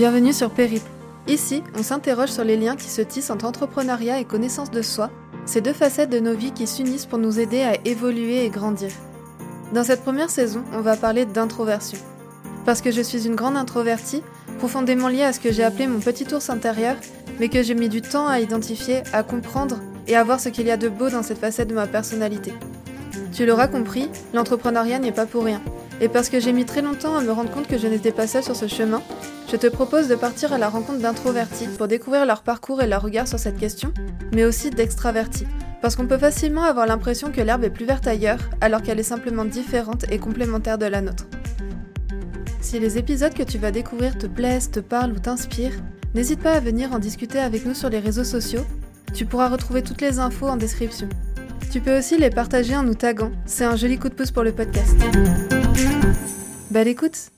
Bienvenue sur Périple. Ici, on s'interroge sur les liens qui se tissent entre entrepreneuriat et connaissance de soi, ces deux facettes de nos vies qui s'unissent pour nous aider à évoluer et grandir. Dans cette première saison, on va parler d'introversion. Parce que je suis une grande introvertie, profondément liée à ce que j'ai appelé mon petit ours intérieur, mais que j'ai mis du temps à identifier, à comprendre et à voir ce qu'il y a de beau dans cette facette de ma personnalité. Tu l'auras compris, l'entrepreneuriat n'est pas pour rien. Et parce que j'ai mis très longtemps à me rendre compte que je n'étais pas seule sur ce chemin, je te propose de partir à la rencontre d'introvertis pour découvrir leur parcours et leur regard sur cette question, mais aussi d'extravertis. Parce qu'on peut facilement avoir l'impression que l'herbe est plus verte ailleurs, alors qu'elle est simplement différente et complémentaire de la nôtre. Si les épisodes que tu vas découvrir te plaisent, te parlent ou t'inspirent, n'hésite pas à venir en discuter avec nous sur les réseaux sociaux. Tu pourras retrouver toutes les infos en description. Tu peux aussi les partager en nous taguant, c'est un joli coup de pouce pour le podcast. Belle écoute